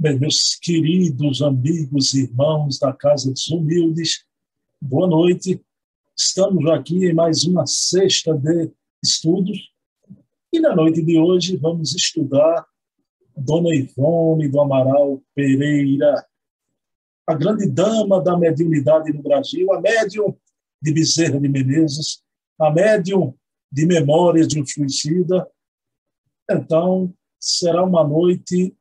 Meus queridos amigos e irmãos da Casa dos Humildes, boa noite. Estamos aqui em mais uma sexta de estudos e na noite de hoje vamos estudar Dona Ivone do Amaral Pereira, a grande dama da mediunidade no Brasil, a médium de Bezerra de Menezes, a médium de Memórias de um Suicida. Então, será uma noite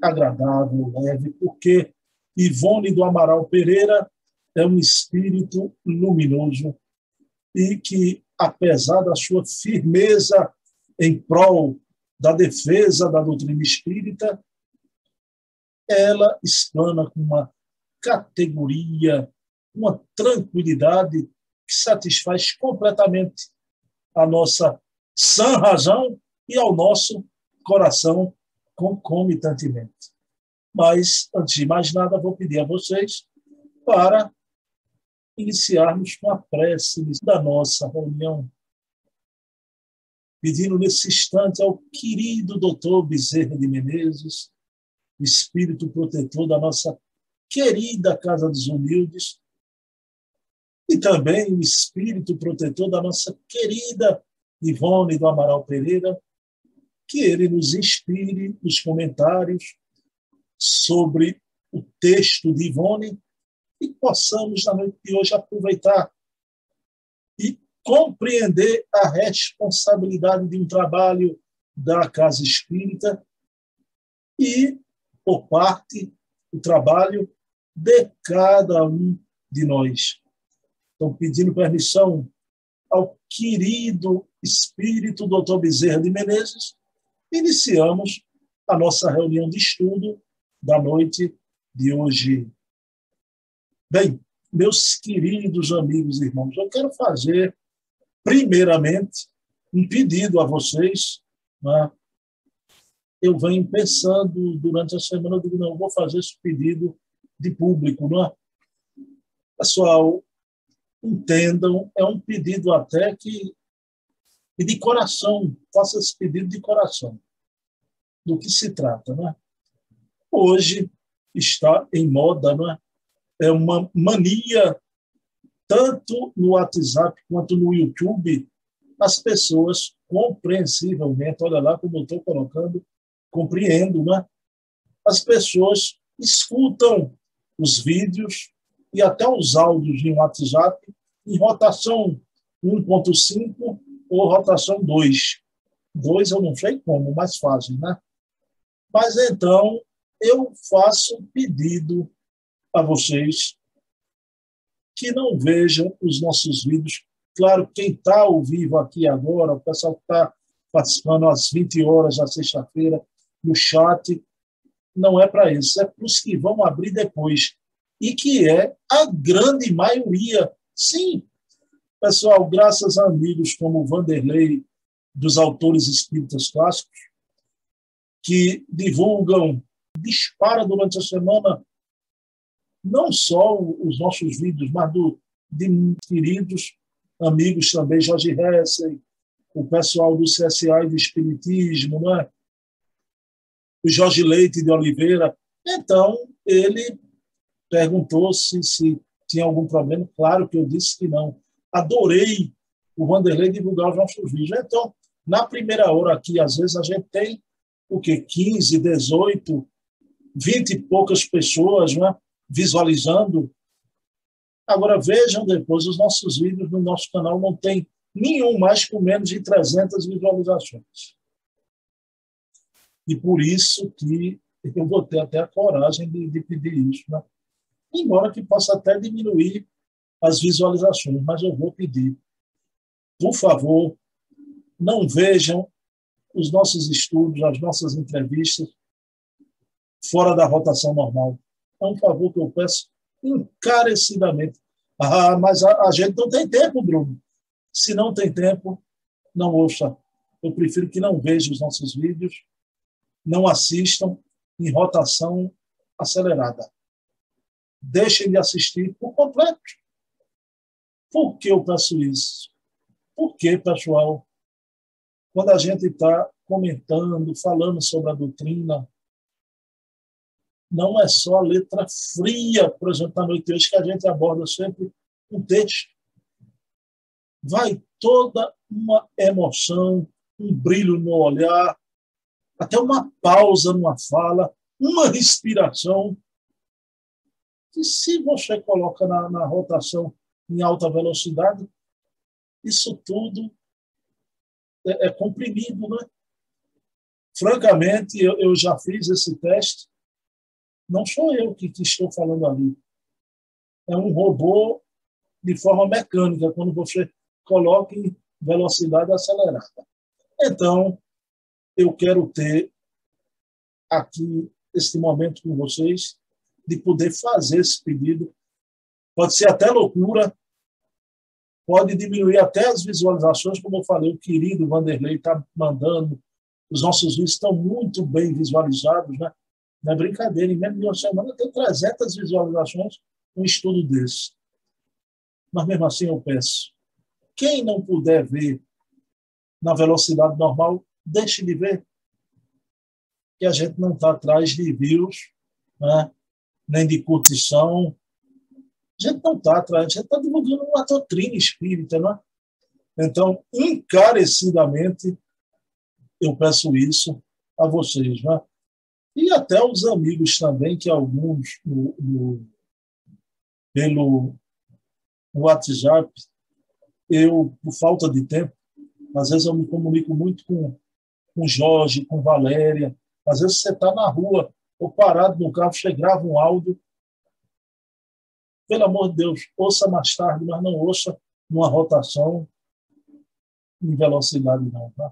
agradável, leve, porque Ivone do Amaral Pereira é um espírito luminoso e que, apesar da sua firmeza em prol da defesa da doutrina espírita, ela explana com uma categoria, uma tranquilidade que satisfaz completamente a nossa sã razão e ao nosso coração concomitantemente. Mas, antes de mais nada, vou pedir a vocês para iniciarmos com a prece da nossa reunião. Pedindo nesse instante ao querido doutor Bezerra de Menezes, espírito protetor da nossa querida Casa dos Humildes, e também o espírito protetor da nossa querida Ivone do Amaral Pereira, que ele nos inspire nos comentários sobre o texto de Ivone e possamos, na noite de hoje, aproveitar e compreender a responsabilidade de um trabalho da Casa Espírita e, por parte, o trabalho de cada um de nós. Então, pedindo permissão ao querido espírito doutor Bezerra de Menezes, iniciamos a nossa reunião de estudo da noite de hoje. Bem, meus queridos amigos e irmãos, eu quero fazer, primeiramente, um pedido a vocês. Né? Eu venho pensando durante a semana, eu digo, não, eu vou fazer esse pedido de público. Não é? Pessoal, entendam, é um pedido até que e de coração, faça esse pedido de coração. Do que se trata, né? Hoje está em moda, não é? É uma mania tanto no WhatsApp quanto no YouTube, as pessoas compreensivelmente, olha lá como eu estou colocando, compreendo, né? As pessoas escutam os vídeos e até os áudios em WhatsApp em rotação 1.5 ou rotação 2. 2 eu não sei como, mais fácil, né? Mas então eu faço um pedido a vocês que não vejam os nossos vídeos. Claro, quem está ao vivo aqui agora, o pessoal que está participando às 20 horas da sexta-feira no chat, não é para isso, é para os que vão abrir depois. E que é a grande maioria. Sim, Pessoal, graças a amigos como Vanderlei, dos autores espíritas clássicos, que divulgam, dispara durante a semana, não só os nossos vídeos, mas do, de queridos amigos também, Jorge Hessen, o pessoal do CSA e do Espiritismo, não é? o Jorge Leite de Oliveira. Então, ele perguntou se, se tinha algum problema. Claro que eu disse que não adorei o Vanderlei divulgar os nossos vídeos. Então, na primeira hora aqui, às vezes a gente tem o quê? 15, 18, 20 e poucas pessoas né, visualizando. Agora, vejam depois, os nossos vídeos no nosso canal não tem nenhum mais com menos de 300 visualizações. E por isso que eu vou ter até a coragem de, de pedir isso. Né? Embora que possa até diminuir as visualizações, mas eu vou pedir, por favor, não vejam os nossos estudos, as nossas entrevistas fora da rotação normal. É um favor que eu peço encarecidamente. Ah, mas a, a gente não tem tempo, Bruno. Se não tem tempo, não ouça. Eu prefiro que não vejam os nossos vídeos, não assistam em rotação acelerada. Deixem de assistir por completo. Por que eu peço isso? Porque, pessoal, quando a gente está comentando, falando sobre a doutrina, não é só a letra fria, por exemplo, na noite hoje, que a gente aborda sempre um texto. Vai toda uma emoção, um brilho no olhar, até uma pausa numa fala, uma respiração. E se você coloca na, na rotação em alta velocidade, isso tudo é, é comprimido, né? Francamente, eu, eu já fiz esse teste. Não sou eu que, que estou falando ali. É um robô de forma mecânica, quando você coloca em velocidade acelerada. Então, eu quero ter aqui este momento com vocês de poder fazer esse pedido. Pode ser até loucura, pode diminuir até as visualizações, como eu falei, o querido Vanderlei está mandando, os nossos vídeos estão muito bem visualizados, né? Não é brincadeira, em menos de uma semana tem 300 visualizações um estudo desse. Mas mesmo assim eu peço, quem não puder ver na velocidade normal, deixe de ver. Que a gente não está atrás de vírus, né? nem de curtição, gente não está atrás, a gente está divulgando uma doutrina espírita. Né? Então, encarecidamente, eu peço isso a vocês. Né? E até os amigos também, que alguns no, no, pelo WhatsApp, eu, por falta de tempo, às vezes eu me comunico muito com, com Jorge, com Valéria. Às vezes você está na rua, ou parado no carro, você grava um áudio, pelo amor de Deus, ouça mais tarde, mas não ouça numa rotação em velocidade, não. Tá?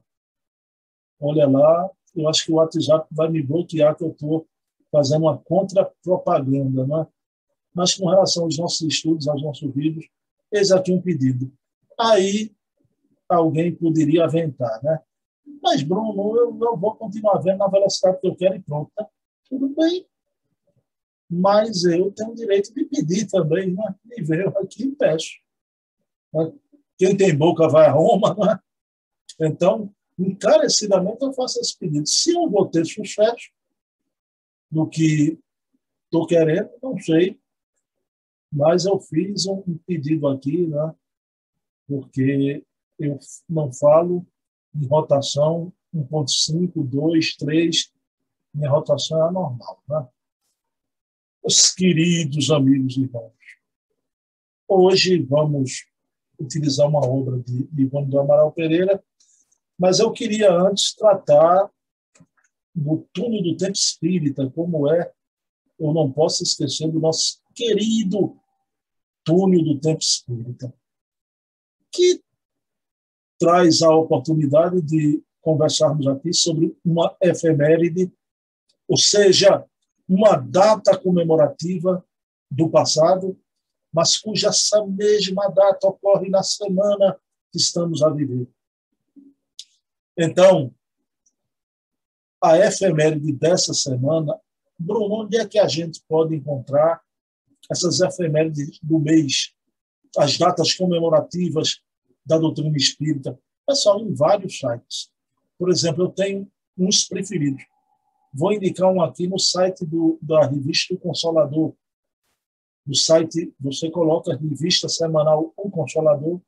Olha lá, eu acho que o WhatsApp vai me bloquear que eu estou fazendo uma contra-propaganda, né? Mas com relação aos nossos estudos, aos nossos vídeos, eis aqui um pedido. Aí alguém poderia aventar, né? Mas, Bruno, eu, eu vou continuar vendo na velocidade que eu quero e pronto. Tá? Tudo bem, mas eu tenho o direito de pedir também, né? Veio aqui peço. Né? Quem tem boca vai a Roma, né? Então, encarecidamente eu faço esse pedido. Se eu vou ter sucesso no que estou querendo, não sei, mas eu fiz um pedido aqui, né? Porque eu não falo em rotação 1.5, 2, 3, minha rotação é normal, né? Os queridos amigos e irmãos, hoje vamos utilizar uma obra de Ivone do Amaral Pereira, mas eu queria antes tratar do túnel do tempo espírita, como é, eu não posso esquecer do nosso querido túnel do tempo espírita, que traz a oportunidade de conversarmos aqui sobre uma efeméride, ou seja, uma data comemorativa do passado, mas cuja essa mesma data ocorre na semana que estamos a viver. Então, a efeméride dessa semana, Bruno, onde é que a gente pode encontrar essas efemérides do mês, as datas comemorativas da doutrina espírita? Pessoal, em vários sites. Por exemplo, eu tenho uns preferidos. Vou indicar um aqui no site do, da revista O Consolador. No site, você coloca revista semanal O Consolador.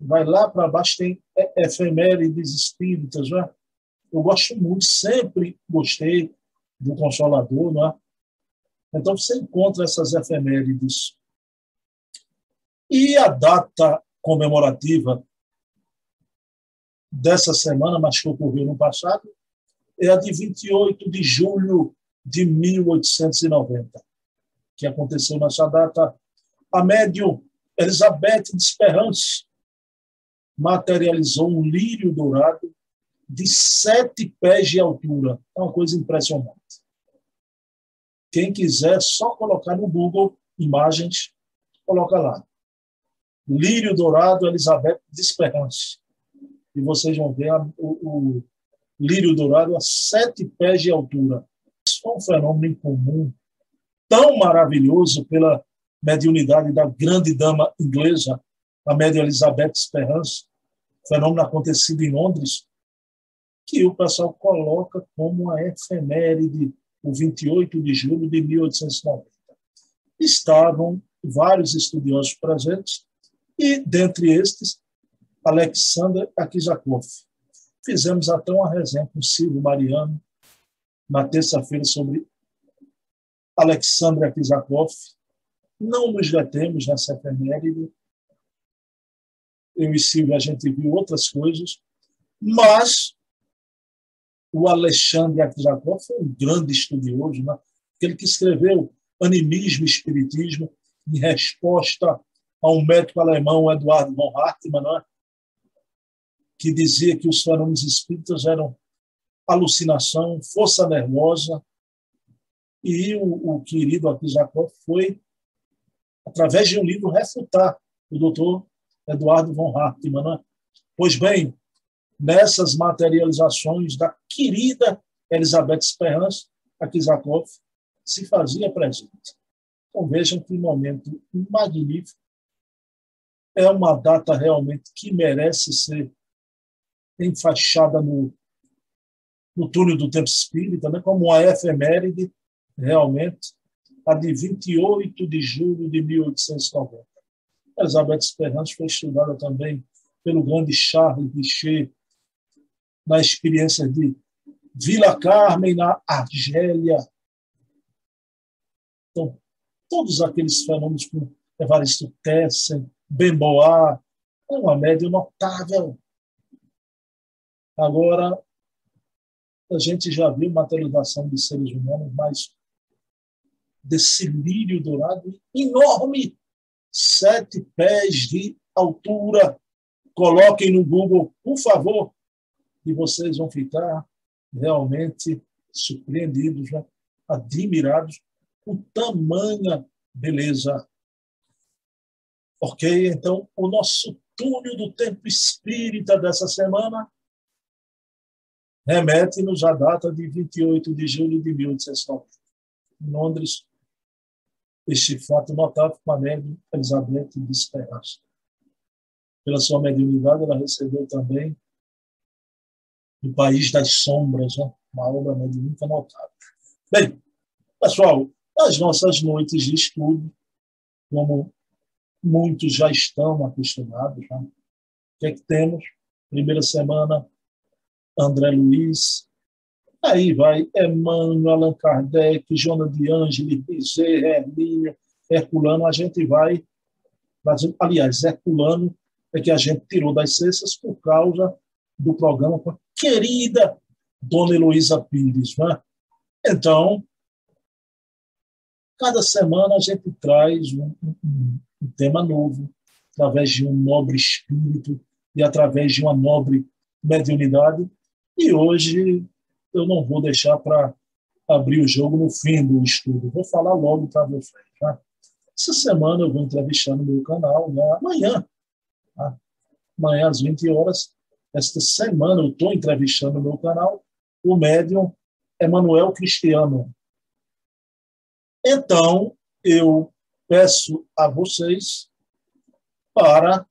Vai lá para baixo, tem efemérides espíritas. Né? Eu gosto muito, sempre gostei do Consolador. Né? Então, você encontra essas efemérides. E a data comemorativa dessa semana, mas que ocorreu no passado, é a de 28 de julho de 1890, que aconteceu nessa data. A médium Elizabeth de Esperance materializou um lírio dourado de sete pés de altura. É uma coisa impressionante. Quem quiser, só colocar no Google imagens, coloca lá. Lírio dourado Elizabeth de Esperance. E vocês vão ver o, o lírio dourado a sete pés de altura. Isso é um fenômeno incomum, tão maravilhoso pela mediunidade da grande dama inglesa, a média Elizabeth Esperance, fenômeno acontecido em Londres, que o pessoal coloca como a efeméride o 28 de julho de 1890. Estavam vários estudiosos presentes e, dentre estes, Alexander Akizakov. Fizemos até uma resenha com Silvio Mariano na terça-feira sobre Alexander Akizakov. Não nos detemos nessa efeméride. Eu e Silvio, a gente viu outras coisas, mas o Alexandre Akizakov foi um grande estudioso, né? aquele que escreveu Animismo e Espiritismo em resposta a um médico alemão, Eduardo von Hartmann, né? Que dizia que os fenômenos espíritas eram alucinação, força nervosa, e o, o querido Akizakov foi, através de um livro, refutar o doutor Eduardo von Hartmann. Né? Pois bem, nessas materializações da querida Elizabeth Esperança, Akizakov se fazia presente. Então vejam que momento magnífico. É uma data realmente que merece ser enfaixada no, no túnel do tempo espírita, né? como uma efeméride, realmente, a de 28 de julho de 1890. Elizabeth Esperança foi estudada também pelo grande Charles Richer, na experiência de Vila Carmen, na Argélia. Então, todos aqueles fenômenos com Evaristo Tessen, Bemboá, é uma média notável. Agora, a gente já viu materialização de seres humanos, mas desse lírio dourado enorme, sete pés de altura. Coloquem no Google, por favor, e vocês vão ficar realmente surpreendidos, né? admirados com tamanha beleza. Ok? Então, o nosso túnel do tempo espírita dessa semana remete-nos à data de 28 de julho de 1890. Em Londres, este fato notável com a médium Elizabeth de Esperança. Pela sua mediunidade, ela recebeu também do País das Sombras, né? uma obra mediúnica notável. Bem, pessoal, as nossas noites de estudo, como muitos já estão acostumados, né? o que é que temos? Primeira semana, André Luiz, aí vai Emmanuel, Allan Kardec, Jonas de Ângeles, Bizet, Hermínio, Herculano, a gente vai, aliás, Herculano é que a gente tirou das cestas por causa do programa com a querida Dona Heloísa Pires. Né? Então, cada semana a gente traz um, um, um tema novo, através de um nobre espírito e através de uma nobre mediunidade. E hoje eu não vou deixar para abrir o jogo no fim do estudo, vou falar logo para vocês. Tá? Essa semana eu vou entrevistar no meu canal, né? amanhã, tá? amanhã às 20 horas, esta semana eu estou entrevistando no meu canal o médium Emanuel Cristiano. Então, eu peço a vocês para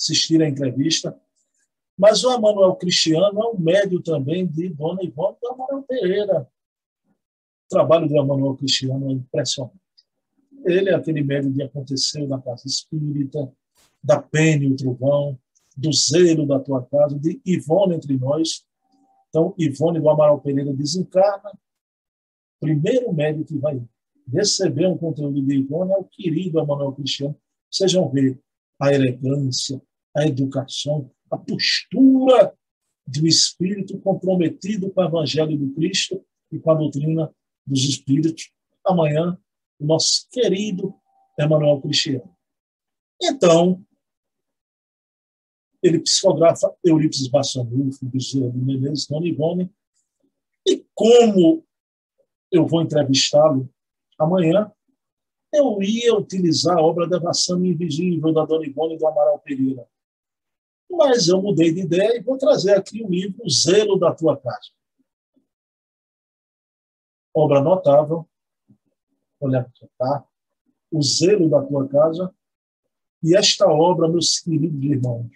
assistir a entrevista. Mas o Emanuel Cristiano é um médium também de Dona Ivone do Amaral Pereira. O trabalho do Emanuel Cristiano é impressionante. Ele é aquele médium de Aconteceu na Casa Espírita, da Pene, o Trovão, do zelo da tua casa, de Ivone entre nós. Então, Ivone do Amaral Pereira desencarna. Primeiro médico que vai receber um conteúdo de Ivone é o querido Amaral Cristiano. Vocês vão ver a elegância, a educação, a postura de um espírito comprometido com o Evangelho do Cristo e com a doutrina dos Espíritos. Amanhã, o nosso querido Emanuel Cristiano. Então, ele psicografa Eurípides Bassanufo, Bezerra de Menezes, Dona Ivone. E como eu vou entrevistá-lo amanhã, eu ia utilizar a obra Devassando Invisível, da Dona Ivone do Amaral Pereira. Mas eu mudei de ideia e vou trazer aqui o livro O Zelo da Tua Casa. Obra notável. Olha aqui, tá? O Zelo da Tua Casa. E esta obra, meus queridos irmãos,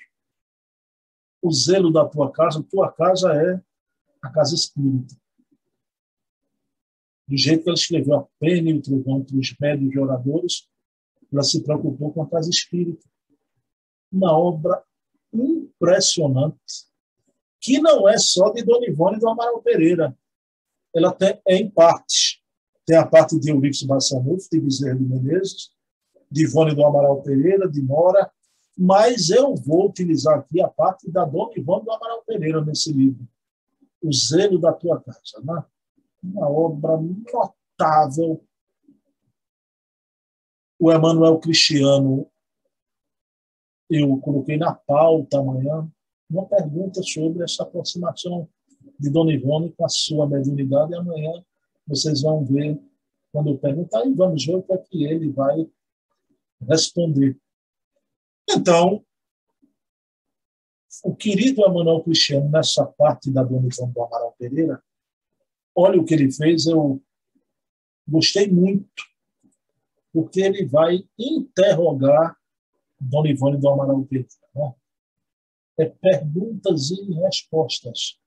o zelo da tua casa, tua casa é a casa espírita. Do jeito que ela escreveu a pena e o trovão para os médios e oradores, ela se preocupou com a casa espírita. Uma obra impressionante, que não é só de Dona Ivone do Amaral Pereira. Ela tem, é em partes. Tem a parte de Eurico Bassanufo, de Bezerra de Menezes, de Ivone do Amaral Pereira, de Mora, mas eu vou utilizar aqui a parte da Dona Ivone do Amaral Pereira nesse livro, O Zelo da Tua Casa. Né? Uma obra notável. O Emanuel Cristiano, eu coloquei na pauta amanhã uma pergunta sobre essa aproximação de Dona Ivone com a sua mediunidade, e amanhã vocês vão ver, quando eu perguntar, e vamos ver o que é que ele vai responder. Então, o querido Emanuel Cristiano, nessa parte da Dona Ivone do Amaral Pereira, olha o que ele fez, eu gostei muito, porque ele vai interrogar Dona Ivone do Amaral Pereira. Né? É perguntas e respostas.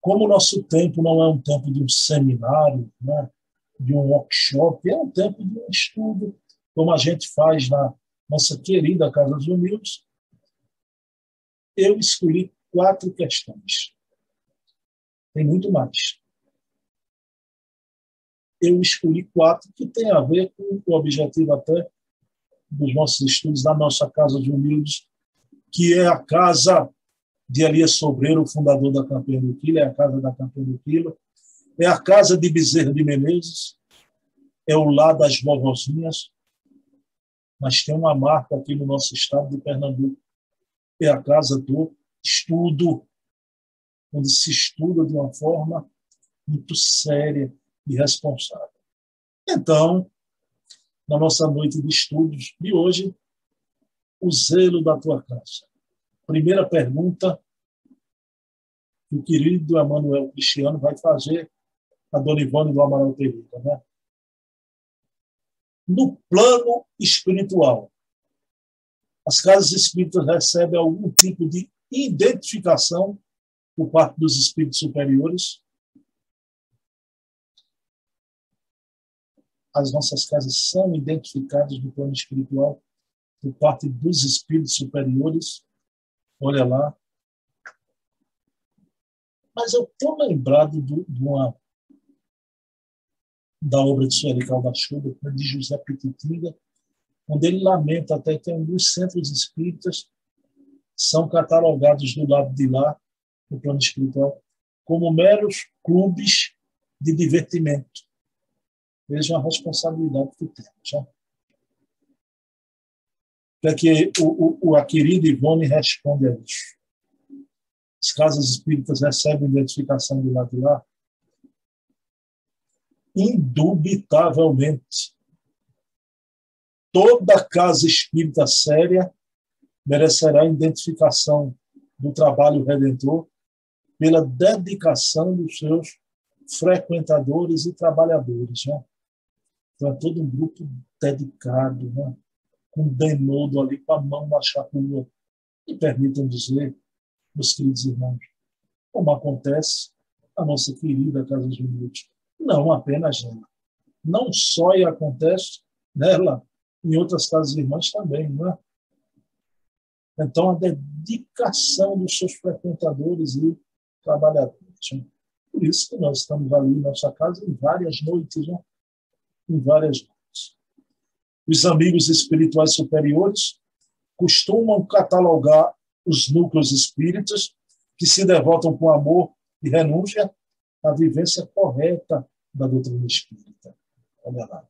Como o nosso tempo não é um tempo de um seminário, né? de um workshop, é um tempo de um estudo, como a gente faz na nossa querida Casa dos Humildes, eu escolhi quatro questões. Tem muito mais. Eu escolhi quatro que tem a ver com o objetivo até dos nossos estudos da nossa Casa dos Humildes, que é a casa de Elias Sobreiro, fundador da Campanha do Quilo, é a casa da Campanha do Quilo, é a casa de Bezerra de Menezes, é o lar das vovozinhas, mas tem uma marca aqui no nosso estado de Pernambuco. É a casa do estudo, onde se estuda de uma forma muito séria e responsável. Então, na nossa noite de estudos de hoje, o zelo da tua casa. Primeira pergunta que o querido Emanuel Cristiano vai fazer a Dona Ivone do Amaral Pereira. Né? no plano espiritual. As casas espíritas recebem algum tipo de identificação por parte dos espíritos superiores. As nossas casas são identificadas no plano espiritual por parte dos espíritos superiores. Olha lá. Mas eu estou lembrado de uma da obra de Sueli Caldachuba, de José Pititinga, onde ele lamenta até que alguns centros espíritas são catalogados do lado de lá, no plano espiritual, como meros clubes de divertimento. Vejam a responsabilidade que temos. Já. O é que o, o, a querida Ivone responde a isso? As casas espíritas recebem identificação do lado de lá? indubitavelmente. Toda casa espírita séria merecerá identificação do trabalho redentor pela dedicação dos seus frequentadores e trabalhadores. Né? É todo um grupo dedicado, né? com denodo ali, com a mão na chapua. E permitam dizer, meus queridos irmãos, como acontece a nossa querida Casa dos Humildes, não apenas nela. Não só acontece nela, em outras casas irmãs também, não é? Então, a dedicação dos seus frequentadores e trabalhadores. Né? Por isso que nós estamos ali em nossa casa em várias noites, né? Em várias noites. Os amigos espirituais superiores costumam catalogar os núcleos espíritas que se devotam com amor e renúncia à vivência correta da doutrina espírita. Olha lá.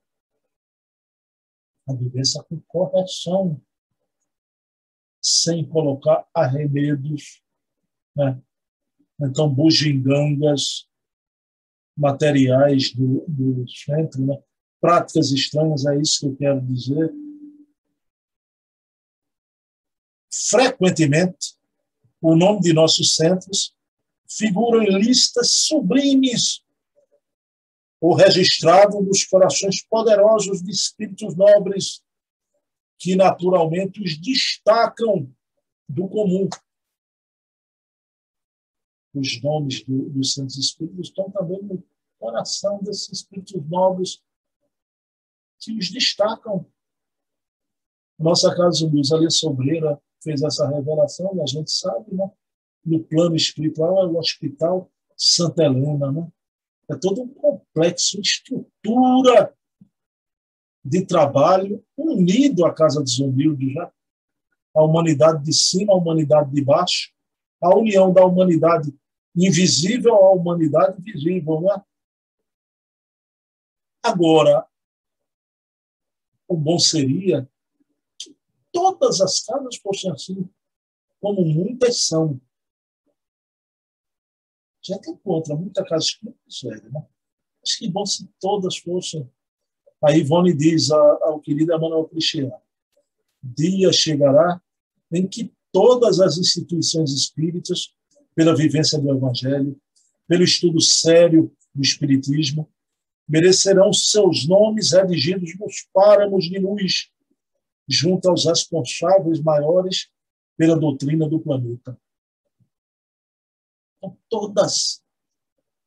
A vivência com correção, sem colocar arremedos, né? então bugigangas materiais do, do centro, né? Práticas estranhas, é isso que eu quero dizer. Frequentemente, o nome de nossos centros figura em listas sublimes ou registrado nos corações poderosos de espíritos nobres que naturalmente os destacam do comum. Os nomes do, dos santos espíritos estão também no coração desses espíritos nobres que os destacam. Nossa Casa de Luz, ali Sobreira, fez essa revelação, e a gente sabe, né? no plano espiritual, é o Hospital Santa Helena. Né? É todo um complexo, estrutura de trabalho unido à Casa dos Humildes, né? a humanidade de cima, a humanidade de baixo, a união da humanidade invisível à humanidade visível. Né? Agora, o bom seria que todas as casas fossem assim, como muitas são. Já tem contra muita casa espírita, né? Mas que bom se todas fossem. A Ivone diz ao querido Emanuel Cristiano: dia chegará em que todas as instituições espíritas, pela vivência do Evangelho, pelo estudo sério do Espiritismo, merecerão seus nomes redigidos nos páramos de luz, junto aos responsáveis maiores pela doutrina do planeta. Todas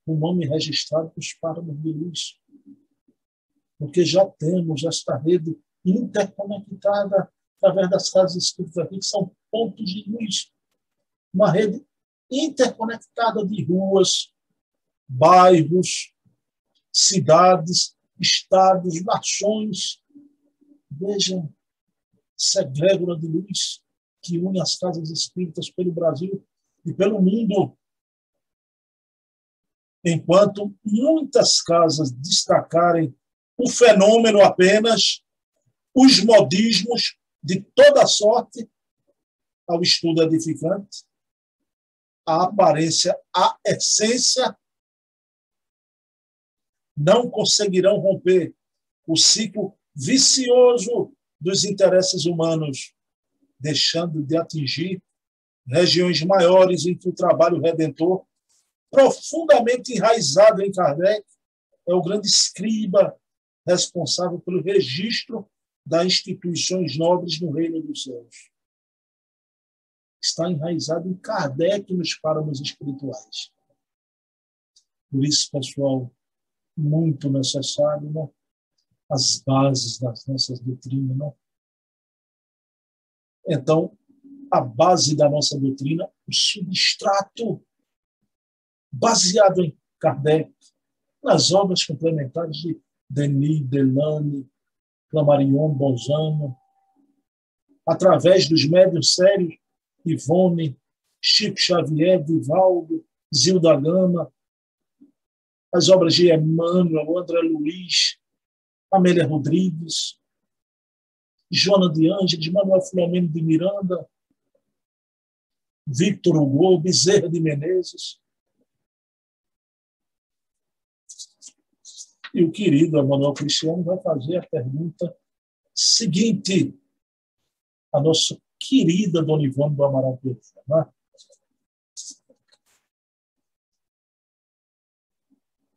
o nome registrado nos páramos de luz. Porque já temos esta rede interconectada através das casas espíritas aqui, que são pontos de luz. Uma rede interconectada de ruas, bairros, cidades, estados, nações. Vejam essa egrégora de luz que une as casas espíritas pelo Brasil e pelo mundo. Enquanto muitas casas destacarem o fenômeno apenas, os modismos de toda sorte ao estudo edificante, a aparência, a essência não conseguirão romper o ciclo vicioso dos interesses humanos, deixando de atingir regiões maiores em que o trabalho redentor, profundamente enraizado em Kardec, é o grande escriba responsável pelo registro das instituições nobres no reino dos céus. Está enraizado em Kardec nos páramos espirituais. Por isso, pessoal, muito necessário, né? as bases das nossas doutrinas. Né? Então, a base da nossa doutrina, o substrato baseado em Kardec, nas obras complementares de Denis, Delane, Clamarion, Bolzano, através dos médios sérios, Ivone, Chico Xavier, Vivaldo, Zilda Gama, as obras de Emmanuel, André Luiz, Amélia Rodrigues, Joana de Ângeles, Manuel Filomeno de Miranda, Victor Hugo, Bezerra de Menezes. E o querido Emanuel Cristiano vai fazer a pergunta seguinte a nossa querida Dona Ivone do Amaral Pedro.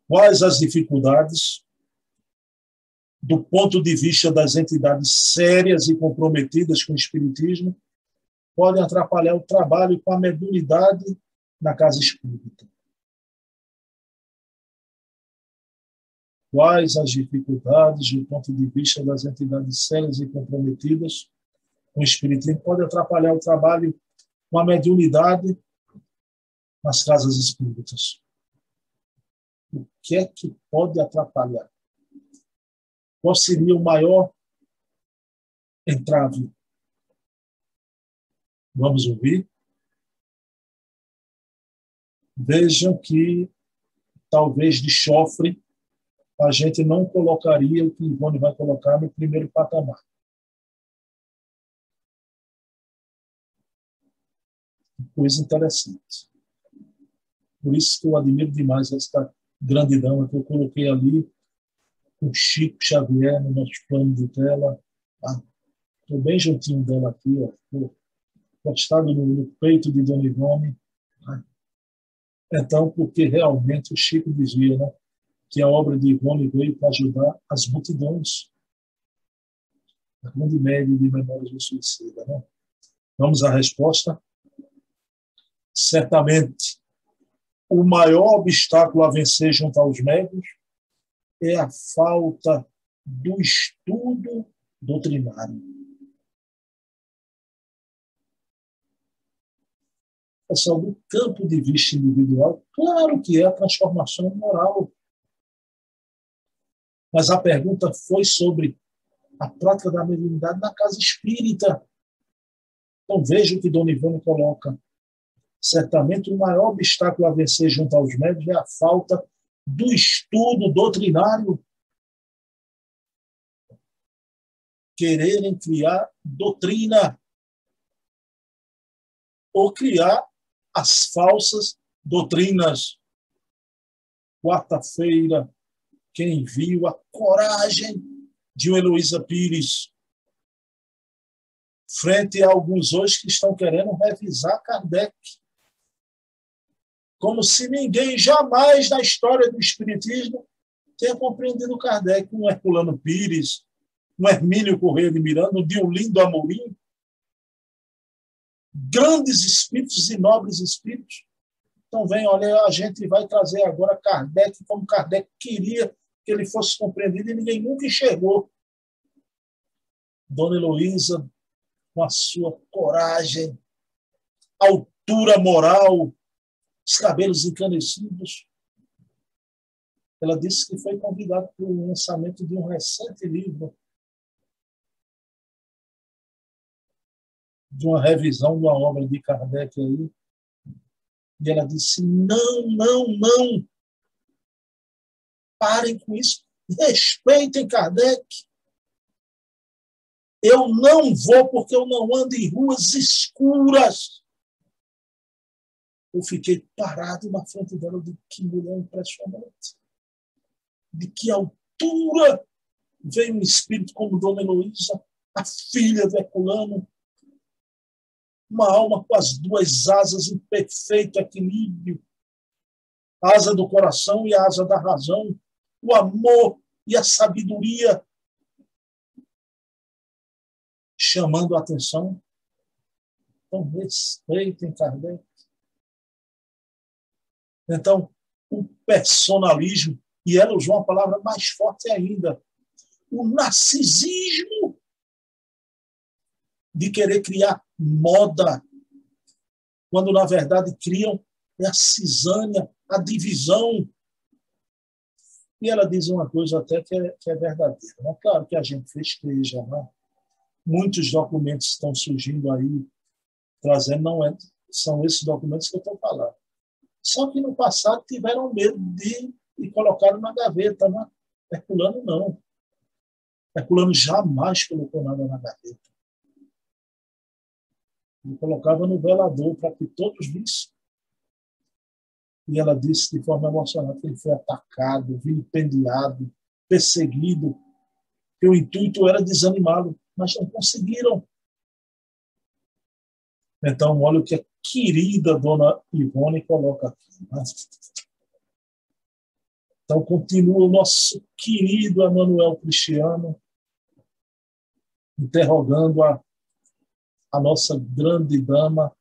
Quais as dificuldades do ponto de vista das entidades sérias e comprometidas com o espiritismo podem atrapalhar o trabalho com a mediunidade na casa espírita? Quais as dificuldades do ponto de vista das entidades sérias e comprometidas com o espiritismo podem atrapalhar o trabalho com a mediunidade nas casas espíritas? O que é que pode atrapalhar? Qual seria o maior entrave? Vamos ouvir? Vejam que talvez de chofre a gente não colocaria o que Ivone vai colocar no primeiro patamar. Coisa interessante. Por isso que eu admiro demais esta grande dama que eu coloquei ali, o Chico Xavier no nosso plano de tela. Estou ah, bem juntinho dela aqui, postado no, no, peito de Dona Ivone. Ah. Então, porque realmente o Chico dizia né, que a obra de Ivone veio para ajudar as multidões. A grande média de memórias do suicida. Né? Vamos à resposta? Certamente o maior obstáculo a vencer junto aos médios é a falta do estudo doutrinário. Pessoal, do campo de vista individual, claro que é a transformação moral. Mas a pergunta foi sobre a prática da mediunidade na casa espírita. Então veja o que Dona Ivone coloca. Certamente o maior obstáculo a vencer junto aos médios é a falta do estudo doutrinário. Quererem criar doutrina ou criar as falsas doutrinas. Quarta-feira, quem viu a coragem de Heloísa Pires frente a alguns hoje que estão querendo revisar Kardec. Como se ninguém jamais na história do Espiritismo tenha compreendido Kardec. Um Herculano Pires, um Hermínio Correia de Miranda, um Diolindo Amorim. Grandes espíritos e nobres espíritos. Então, vem, olha, a gente vai trazer agora Kardec como Kardec queria que ele fosse compreendido e ninguém nunca enxergou. Dona Heloísa, com a sua coragem, altura moral, os cabelos encanecidos, ela disse que foi convidada para o lançamento de um recente livro, de uma revisão de uma obra de Kardec aí. E ela disse: não, não, não. Parem com isso. Respeitem Kardec. Eu não vou porque eu não ando em ruas escuras. Eu fiquei parado na frente dela de que mulher impressionante. De que altura veio um espírito como Dona Heloísa, a filha do Herculano, uma alma com as duas asas em perfeito equilíbrio, asa do coração e asa da razão, o amor e a sabedoria, chamando a atenção. Então, respeitem Kardec. Então, o personalismo, e ela usou uma palavra mais forte ainda, o narcisismo de querer criar moda, quando na verdade criam a cisânia, a divisão. E ela diz uma coisa até que é, que é verdadeira. Né? Claro que a gente festeja, né? muitos documentos estão surgindo aí, trazendo, não é, são esses documentos que eu estou falando. Só que no passado tiveram medo de e colocaram na gaveta, né? Herculano não. Herculano jamais colocou nada na gaveta. Ele colocava no velador para que todos vissem. E ela disse de forma emocionante que ele foi atacado, vilipendiado, perseguido, que o intuito era desanimá-lo mas não conseguiram. Então, olha o que a querida dona Ivone coloca aqui. Né? Então, continua o nosso querido Emanuel Cristiano interrogando a, a nossa grande dama,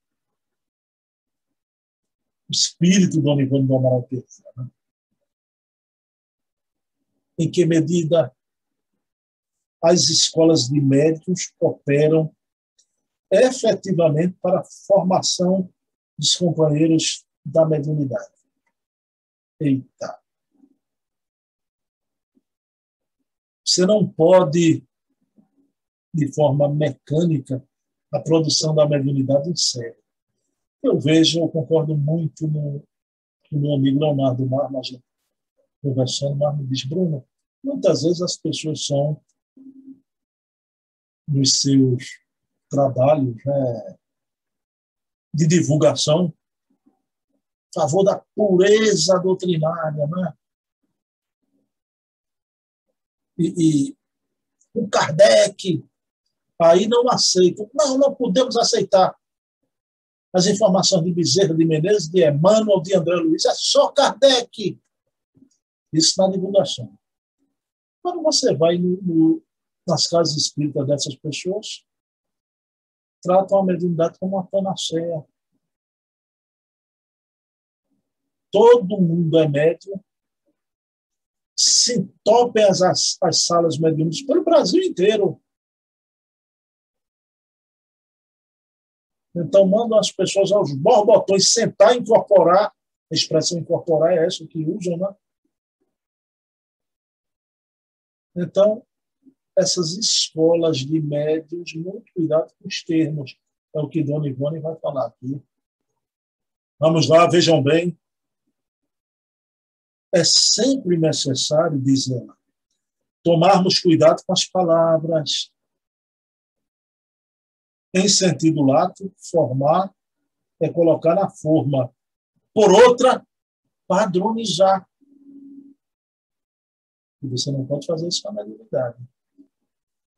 o espírito Dona Ivone do Amaral Pereira. Né? Em que medida as escolas de médicos operam efetivamente para a formação dos companheiros da mediunidade. Eita! Você não pode, de forma mecânica, a produção da mediunidade em série. Eu vejo, eu concordo muito no, no meu amigo Leonardo Marma, conversando, Marma diz, Bruno, muitas vezes as pessoas são nos seus trabalhos né, de divulgação, a favor da pureza doutrinária, né? E, e o Kardec aí não aceita. Não, não podemos aceitar as informações de Bezerra de Menezes, de Emmanuel, de André Luiz. É só Kardec. Isso na divulgação. Quando você vai no, no, nas casas espíritas dessas pessoas, tratam a mediunidade como uma panaceia. todo mundo é médium, se entopem as, as, as salas mediúnicas pelo Brasil inteiro. Então, mandam as pessoas aos borbotões sentar incorporar. A expressão incorporar é essa que usam, né? Então, essas escolas de médios, muito cuidado com os termos. É o que Dona Ivone vai falar aqui. Vamos lá, vejam bem. É sempre necessário, diz ela, tomarmos cuidado com as palavras. Em sentido lato, formar é colocar na forma. Por outra, padronizar. E você não pode fazer isso com a mediunidade.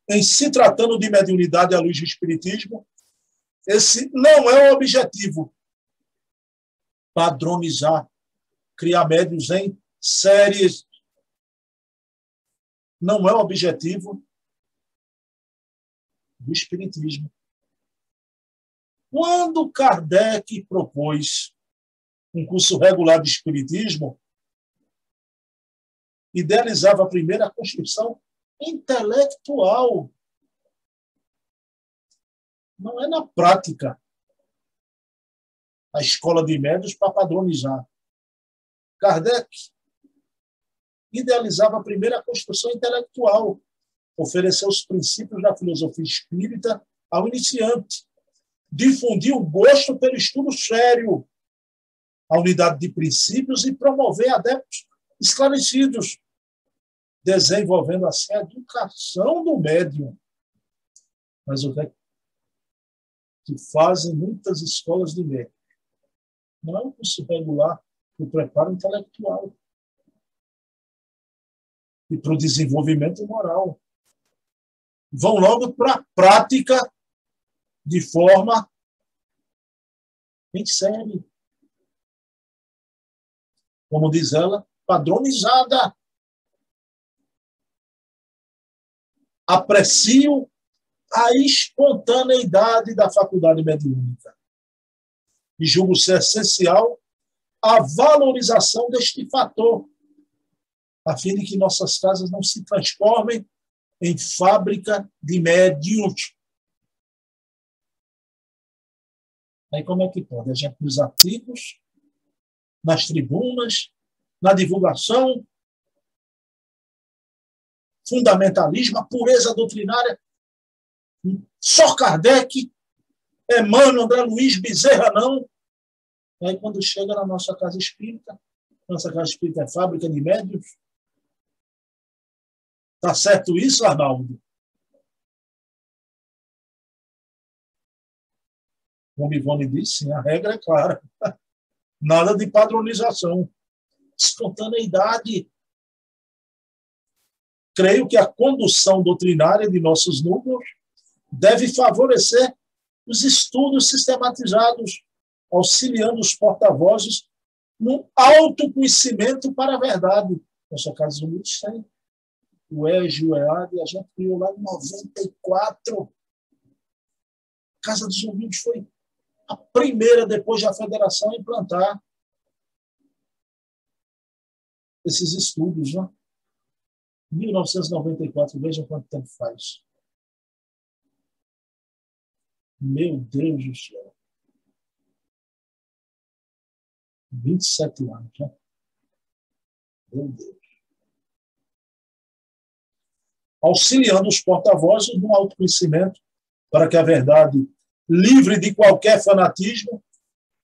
Em se tratando de mediunidade à luz do Espiritismo, esse não é o objetivo. Padronizar, criar médios em séries. Não é o objetivo do Espiritismo. Quando Kardec propôs um curso regular de Espiritismo, idealizava a primeira construção intelectual. Não é na prática. A escola de médios para padronizar. Kardec idealizava a primeira construção intelectual, ofereceu os princípios da filosofia espírita ao iniciante, difundir o gosto pelo estudo sério, a unidade de princípios e promover adeptos esclarecidos, desenvolvendo assim a educação do médium. Mas o que, é que fazem muitas escolas de médium? Não é um curso regular o preparo intelectual e para o desenvolvimento moral. Vão logo para a prática de forma em série. Como diz ela, padronizada. Aprecio a espontaneidade da faculdade mediúnica. E julgo ser essencial a valorização deste fator, a fim de que nossas casas não se transformem em fábrica de médiums. Aí como é que pode? A gente nos artigos, nas tribunas, na divulgação, fundamentalismo, a pureza doutrinária. Só Kardec, Emmanuel, André Luiz, Bezerra, não. Aí, quando chega na nossa casa espírita, nossa casa espírita é fábrica de médios. Tá certo isso, Arnaldo? Como Ivone disse, sim, a regra é clara. Nada de padronização. Espontaneidade creio que a condução doutrinária de nossos núcleos deve favorecer os estudos sistematizados, auxiliando os porta-vozes no autoconhecimento para a verdade. Nossa Casa Unidos tem o EG, o EAD, a gente criou lá em 94. Casa dos Ouvintes foi a primeira, depois da federação, a implantar esses estudos. Né? 1994, veja quanto tempo faz. Meu Deus do céu. 27 anos, né? Meu Deus. Auxiliando os porta-vozes no autoconhecimento para que a verdade, livre de qualquer fanatismo,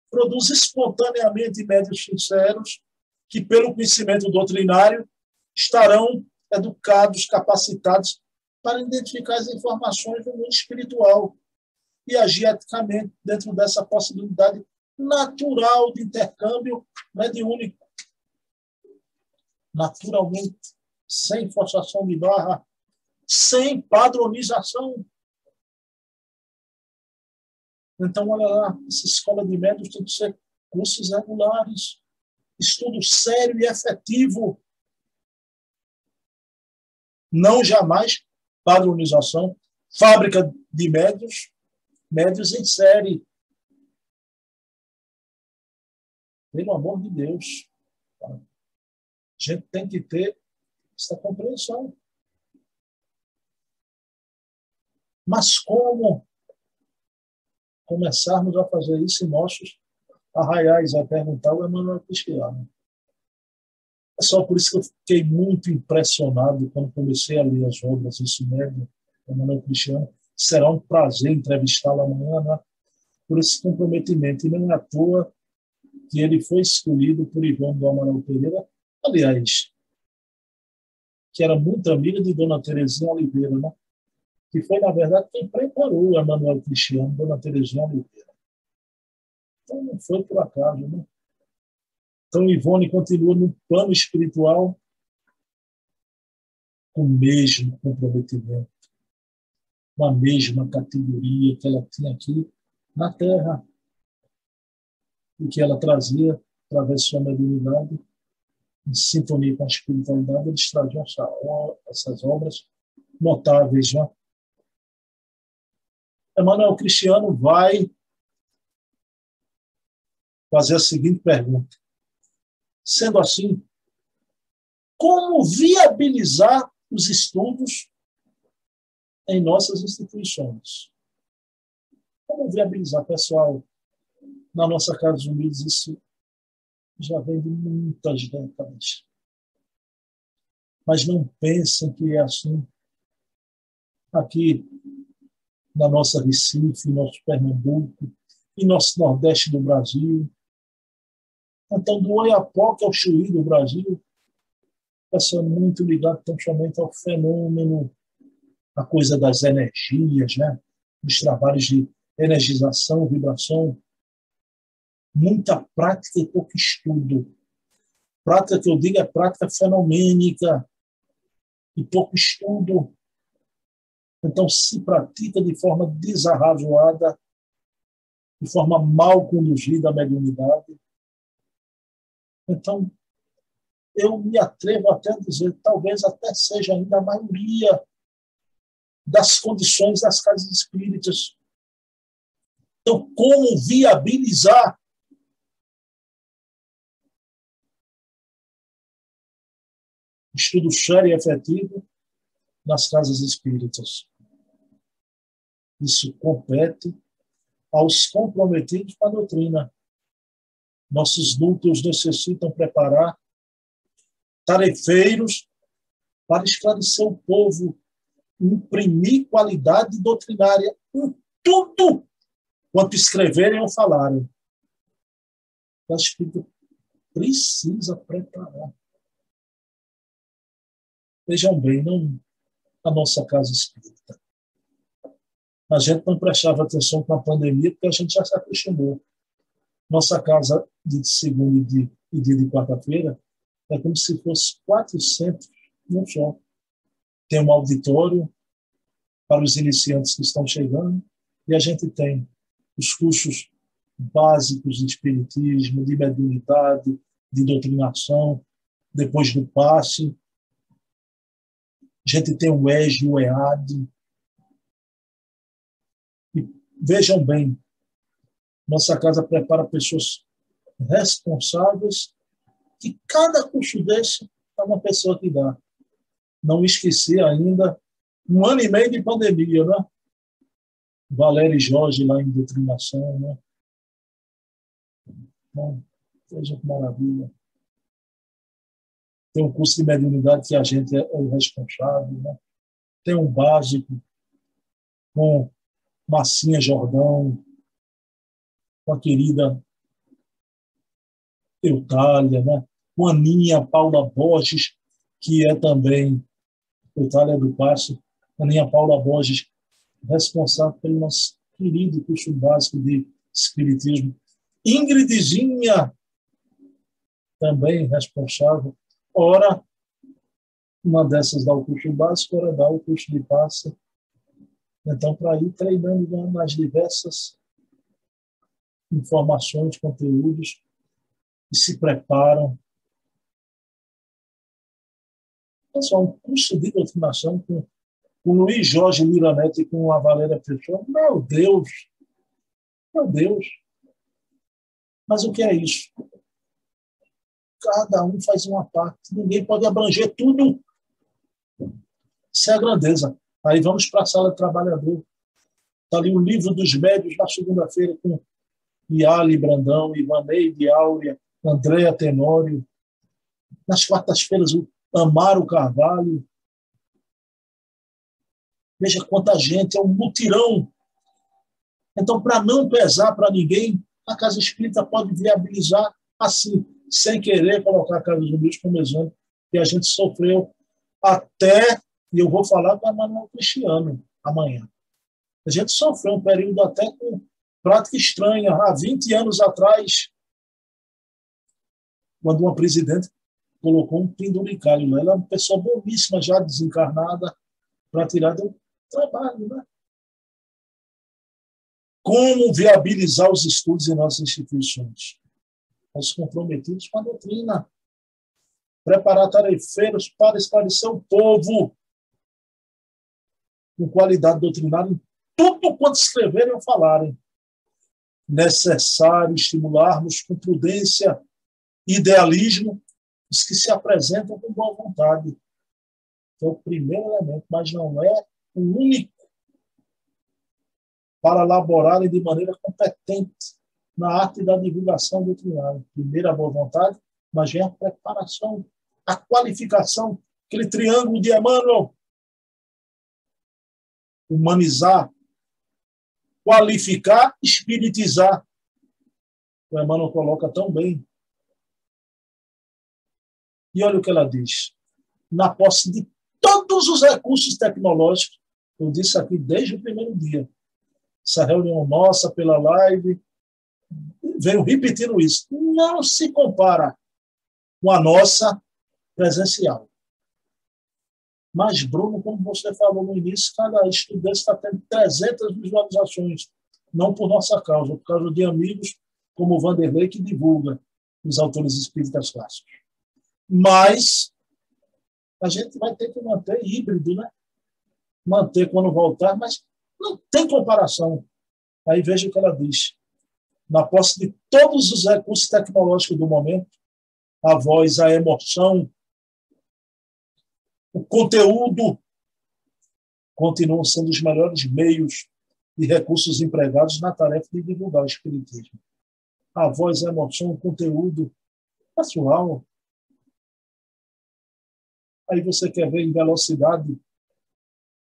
produza espontaneamente médios sinceros que, pelo conhecimento doutrinário, estarão educados, capacitados para identificar as informações do mundo espiritual e agir eticamente dentro dessa possibilidade natural de intercâmbio mediúnico. Naturalmente, sem forçação de barra, sem padronização. Então, olha lá, essa escola de médios tem que ser cursos regulares, estudo sério e efetivo não jamais padronização, fábrica de médios, médios em série. Pelo amor de Deus. Tá? A gente tem que ter essa compreensão. Mas como começarmos a fazer isso em nossos arraiais, vai perguntar o Emmanuel Cristiano. É só por isso que eu fiquei muito impressionado quando comecei a ler as obras desse médium, Emmanuel Cristiano. Será um prazer entrevistá-lo amanhã, né? por esse comprometimento. E não é à toa que ele foi escolhido por Ivone do Amaral Pereira, aliás, que era muito amiga de Dona Terezinha Oliveira, né? que foi, na verdade, quem preparou o Emanuel Cristiano, Dona Terezinha Oliveira. Então, não foi por acaso. Né? Então, Ivone continua no plano espiritual com o mesmo comprometimento, com a mesma categoria que ela tinha aqui na Terra e que ela trazia através de sua mediunidade, em sintonia com a espiritualidade, eles traziam essa, essas obras notáveis. Né? Emmanuel Cristiano vai fazer a seguinte pergunta. Sendo assim, como viabilizar os estudos em nossas instituições? Como viabilizar, pessoal? Na nossa Casa dos Unidos, isso já vem de muitas décadas. Mas não pensem que é assim. Aqui na nossa Recife, nosso Pernambuco e nosso Nordeste do Brasil. Então, do Oiapoque ao Chuí do Brasil, essa é muito ligado somente ao fenômeno, a coisa das energias, né? dos trabalhos de energização, vibração, muita prática e pouco estudo. Prática que eu digo é prática fenomênica e pouco estudo. Então, se pratica de forma desarrazoada, de forma mal conduzida a mediunidade. Então, eu me atrevo até a dizer, talvez até seja ainda a maioria das condições das casas espíritas. Então, como viabilizar estudo sério e efetivo nas casas espíritas? Isso compete aos comprometidos com a doutrina. Nossos núcleos necessitam preparar tarefeiros para esclarecer o povo, imprimir qualidade doutrinária em tudo quanto escreverem ou falarem. O Espírito precisa preparar. Vejam bem, não a nossa casa espírita a gente não prestava atenção com a pandemia, porque a gente já se acostumou. Nossa casa de segunda e, de, e dia de quarta-feira é como se fosse 400 num só. Tem um auditório para os iniciantes que estão chegando e a gente tem os cursos básicos de espiritismo, de mediunidade, de doutrinação, depois do passe. A gente tem o EG, o EAD, Vejam bem, nossa casa prepara pessoas responsáveis que cada curso desse é uma pessoa que dá. Não esqueci ainda um ano e meio de pandemia, né? Valério Jorge lá em doutrinação, né? Bom, veja que maravilha. Tem um curso de mediunidade que a gente é o responsável, né? Tem um básico com Massinha Jordão, com a querida Eutália, né? com a Aninha Paula Borges, que é também Eutália do Passo, Aninha Paula Borges, responsável pelo nosso querido curso básico de Espiritismo. Ingridzinha, também responsável. Ora, uma dessas dá o curso básico, ora dá o curso de passe então, para ir treinando nas diversas informações, conteúdos, e se preparam. Pessoal, um curso de doutrinação com o Luiz Jorge Miranete e com a Valéria Pessoa, meu Deus! Meu Deus! Mas o que é isso? Cada um faz uma parte. Ninguém pode abranger tudo. Isso é a grandeza. Aí vamos para a sala trabalhador. Está ali o livro dos médios na segunda-feira com Iali Brandão, Ivaneide Áurea, Andréa Tenório. Nas quartas-feiras, o Amaro Carvalho. Veja quanta gente, é um mutirão. Então, para não pesar para ninguém, a Casa Espírita pode viabilizar assim, sem querer colocar a Casa dos Humildes como exemplo, que a gente sofreu até, e eu vou falar com a Manuel Cristiano amanhã. A gente sofreu um período até com prática estranha. Há 20 anos atrás, quando uma presidente colocou um penduricalho, ela é uma pessoa boníssima, já desencarnada, para tirar do trabalho, né? Como viabilizar os estudos em nossas instituições? Nós comprometidos com a doutrina. Preparar tarefeiros para esclarecer o povo com qualidade doutrinária em tudo quanto escreverem ou falarem. Necessário estimularmos com prudência e idealismo os que se apresentam com boa vontade. É o primeiro elemento, mas não é o único para elaborarem de maneira competente na arte da divulgação doutrinária. Primeiro, a boa vontade, mas vem a preparação, a qualificação, aquele triângulo de Emmanuel. Humanizar, qualificar, espiritizar. O Emmanuel coloca tão bem. E olha o que ela diz. Na posse de todos os recursos tecnológicos, eu disse aqui desde o primeiro dia, essa reunião nossa pela live, venho repetindo isso, não se compara com a nossa presencial. Mas, Bruno, como você falou no início, cada estudante está tendo 300 visualizações, não por nossa causa, por causa de amigos como o Vanderlei, que divulga os autores espíritas clássicos. Mas a gente vai ter que manter híbrido, né? Manter quando voltar, mas não tem comparação. Aí veja o que ela diz. Na posse de todos os recursos tecnológicos do momento, a voz, a emoção, o conteúdo continuam sendo os melhores meios e recursos empregados na tarefa de divulgar o Espiritismo. A voz, a emoção, o conteúdo pessoal. Aí você quer ver em velocidade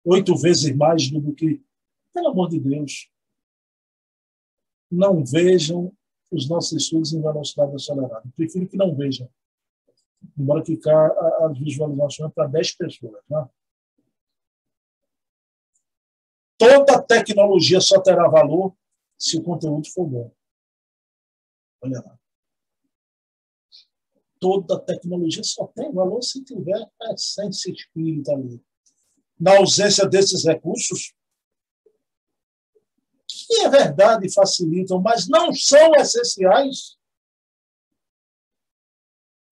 oito vezes mais do que pelo amor de Deus, não vejam os nossos estudos em velocidade acelerada. Prefiro que não vejam. Embora ficar as visualizações para 10 pessoas. Né? Toda tecnologia só terá valor se o conteúdo for bom. Olha lá. Toda tecnologia só tem valor se tiver a essência espírita ali. Na ausência desses recursos, que é verdade facilitam, mas não são essenciais,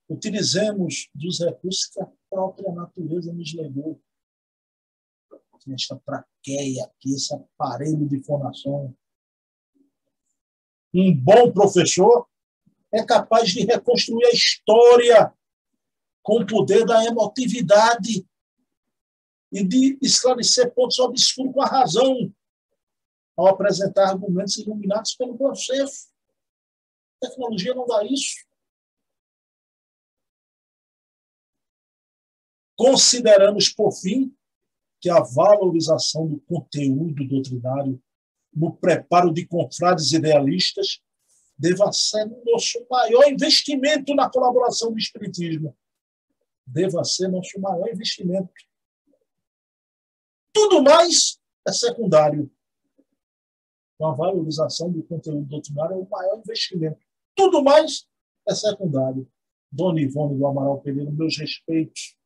utilizemos dos recursos que a própria natureza nos legou. Esta traqueia aqui, esse aparelho de fonação. Um bom professor é capaz de reconstruir a história com o poder da emotividade e de esclarecer pontos obscuros com a razão ao apresentar argumentos iluminados pelo processo. A tecnologia não dá isso. Consideramos, por fim, que a valorização do conteúdo doutrinário no preparo de confrades idealistas deva ser nosso maior investimento na colaboração do Espiritismo. Deva ser nosso maior investimento. Tudo mais é secundário com a valorização do conteúdo doutrinário é o maior investimento. Tudo mais é secundário. Dona Ivone do Amaral Pereira, meus respeitos.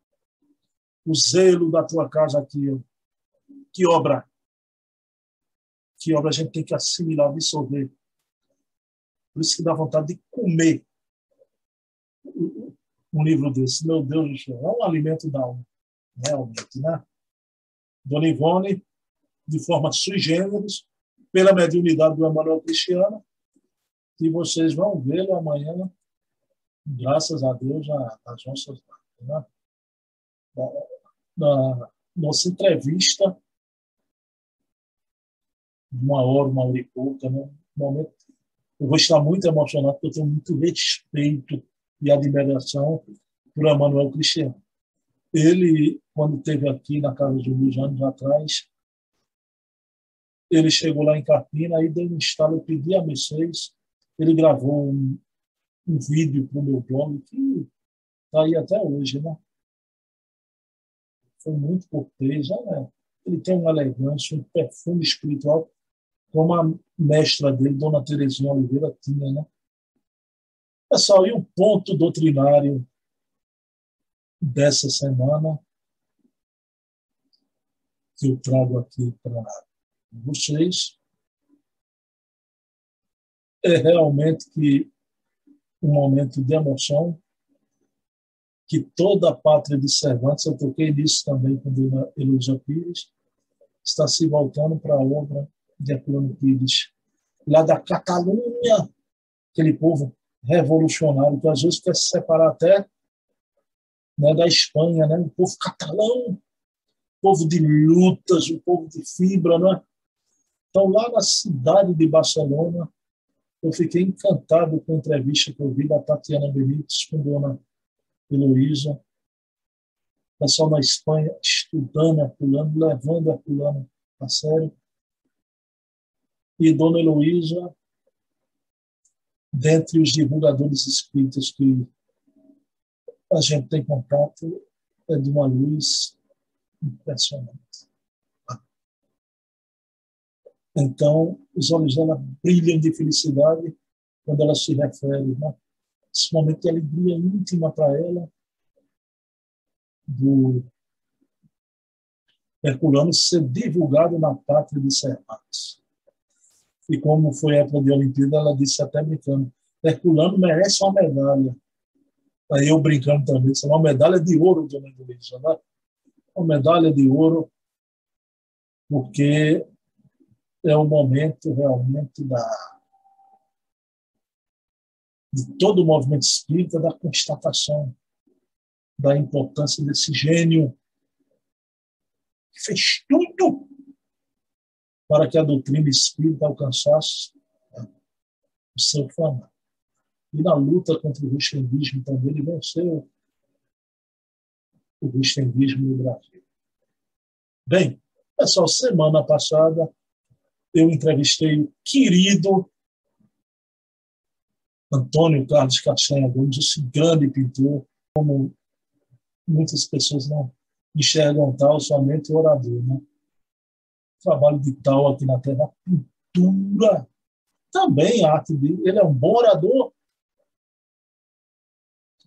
O zelo da tua casa aqui. Que obra. Que obra a gente tem que assimilar, absorver. Por isso que dá vontade de comer um livro desse. Meu Deus do céu, é um alimento da alma. Realmente, né? Dona Ivone, de forma sui generis, pela mediunidade do Emanuel Cristiano, e vocês vão vê-lo amanhã graças a Deus, as nossas né? Na nossa entrevista, uma hora, uma hora e pouca, né? momento, eu vou estar muito emocionado, porque eu tenho muito respeito e admiração por Emanuel Cristiano. Ele, quando esteve aqui na casa de Luiz anos atrás, ele chegou lá em Carpina, aí deu um estalo, eu pedi a Mercedes, ele gravou um, um vídeo para o meu blog, que está aí até hoje, né? Foi muito cortês, né? ele tem uma elegância, um perfume espiritual, como a mestra dele, Dona Terezinha Oliveira, tinha, né? Pessoal, e o ponto doutrinário dessa semana que eu trago aqui para vocês é realmente que um momento de emoção que toda a pátria de Cervantes, eu toquei nisso também com Dona Heloísa Pires, está se voltando para a obra de Herculano Pires, lá da Catalunha, aquele povo revolucionário que às vezes quer se separar até né, da Espanha, né, o povo catalão, povo de lutas, o povo de fibra, né? Então, lá na cidade de Barcelona, eu fiquei encantado com a entrevista que eu vi da Tatiana Benítez com a Heloísa. Pessoal na Espanha estudando, apulando, levando, apulando a sério. E dona Heloísa, dentre os divulgadores espíritas que a gente tem contato, é de uma luz impressionante. Então, os olhos dela brilham de felicidade quando ela se refere. Né? Esse momento de alegria íntima para ela, do Herculano ser divulgado na pátria de Cervantes. E como foi época de Olimpíada, ela disse até brincando, Herculano merece uma medalha. Aí eu brincando também, disse, uma medalha de ouro, dona Luísa, né? Uma medalha de ouro, porque é o momento realmente da de todo o movimento espírita da constatação da importância desse gênio que fez tudo para que a doutrina espírita alcançasse né, o seu fama. E na luta contra o cristianismo também ele venceu o cristianismo no Brasil. Bem, pessoal, semana passada eu entrevistei o querido Antônio Carlos Castanha Gomes, esse grande pintor, como muitas pessoas não enxergam tal, somente orador. Né? Trabalho de tal aqui na Terra, pintura, também a arte dele. Ele é um bom orador.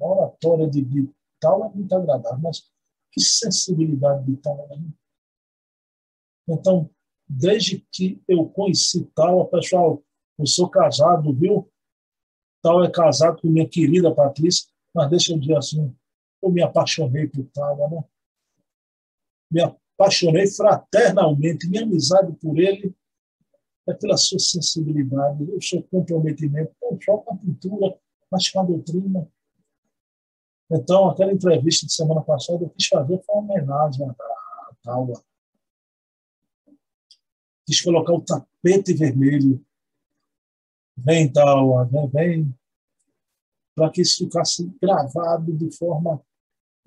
A oratória de, de tal é muito agradável, mas que sensibilidade de tal. Né? Então, desde que eu conheci tal, pessoal, eu sou casado, viu? Tal é casado com minha querida Patrícia, mas deixa eu dizer assim, eu me apaixonei por tal, né? Me apaixonei fraternalmente, minha amizade por ele é pela sua sensibilidade, o seu comprometimento, não só com a pintura, mas com a doutrina. Então, aquela entrevista de semana passada, eu quis fazer uma homenagem a Taua quis colocar o tapete vermelho. Vem, tal, vem, vem. Para que isso ficasse gravado de forma.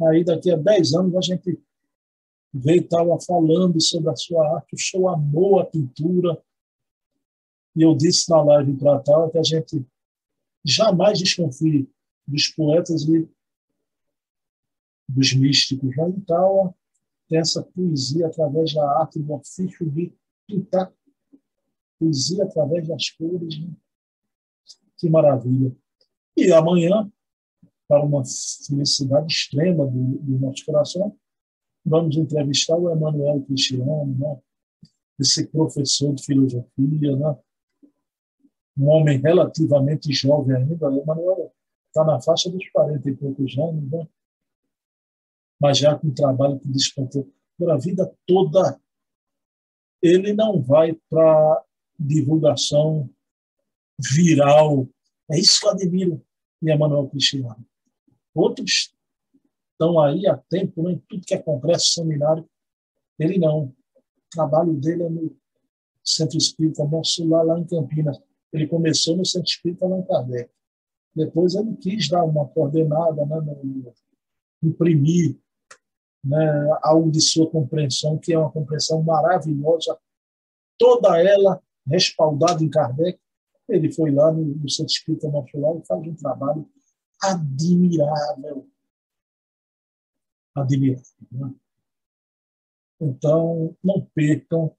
Aí, daqui a 10 anos, a gente vê Taua falando sobre a sua arte, o seu amor à pintura. E eu disse na live para Taua que a gente jamais desconfie dos poetas e dos místicos. Já em Taua tem essa poesia através da arte, do ofício de pintar poesia através das cores. Né? Que maravilha. E amanhã, para uma felicidade extrema do, do nosso coração, vamos entrevistar o Emanuel Cristiano, né? esse professor de filosofia, né? um homem relativamente jovem ainda. O Emanuel está na faixa dos 40 e poucos anos, né? mas já com um trabalho que despontou por a vida toda ele não vai para divulgação viral. É isso que eu admiro e Emanuel Cristiano. Outros estão aí há tempo, né, em tudo que é congresso, seminário. Ele não. O trabalho dele é no Centro Espírita Nosso lá, lá em Campinas. Ele começou no Centro Espírita Allan Kardec. Depois ele quis dar uma coordenada, né, no, imprimir né, algo de sua compreensão, que é uma compreensão maravilhosa, toda ela respaldada em Kardec. Ele foi lá no, no Espírita Nosso Lar e faz um trabalho admirável. Admirável. Né? Então, não percam,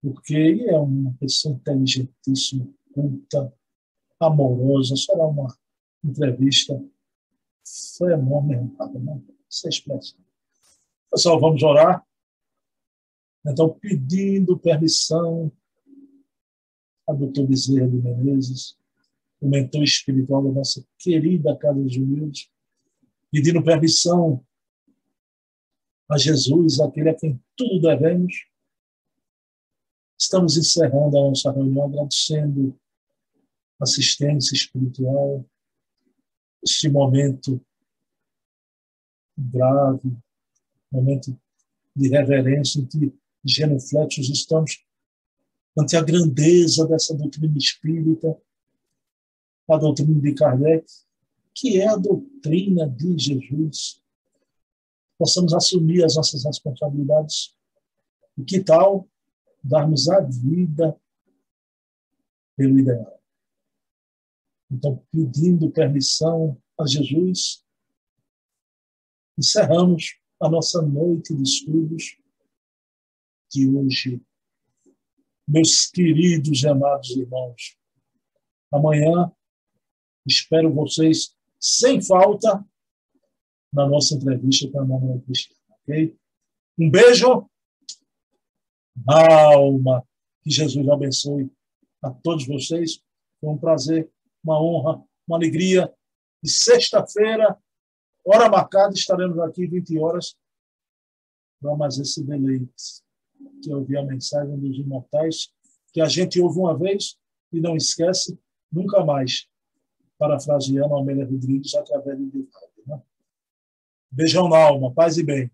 porque ele é uma pessoa inteligentíssima, culta, amorosa. Será uma entrevista fenomenal. Né? Essa expressão. Pessoal, vamos orar. Então, pedindo permissão a doutor Bezerra de Menezes, o mentor espiritual da nossa querida Casa dos Humildes, pedindo permissão a Jesus, aquele a quem tudo devemos. Estamos encerrando a nossa reunião agradecendo assistência espiritual, este momento grave, momento de reverência em que genufletos estamos ante a grandeza dessa doutrina espírita, a doutrina de Kardec, que é a doutrina de Jesus. Possamos assumir as nossas responsabilidades. E que tal darmos a vida pelo ideal? Então, pedindo permissão a Jesus, encerramos a nossa noite de estudos de hoje. Meus queridos e amados irmãos, amanhã espero vocês sem falta na nossa entrevista com a Manuel Cristiano, ok? Um beijo, alma, que Jesus abençoe a todos vocês. Foi um prazer uma honra, uma alegria. E sexta-feira, hora marcada, estaremos aqui 20 horas para mais esse deleite, que eu ouvi a mensagem dos imortais, que a gente ouve uma vez e não esquece nunca mais, parafraseando Amélia Rodrigues através do Divaldo. Né? Beijão na alma, paz e bem.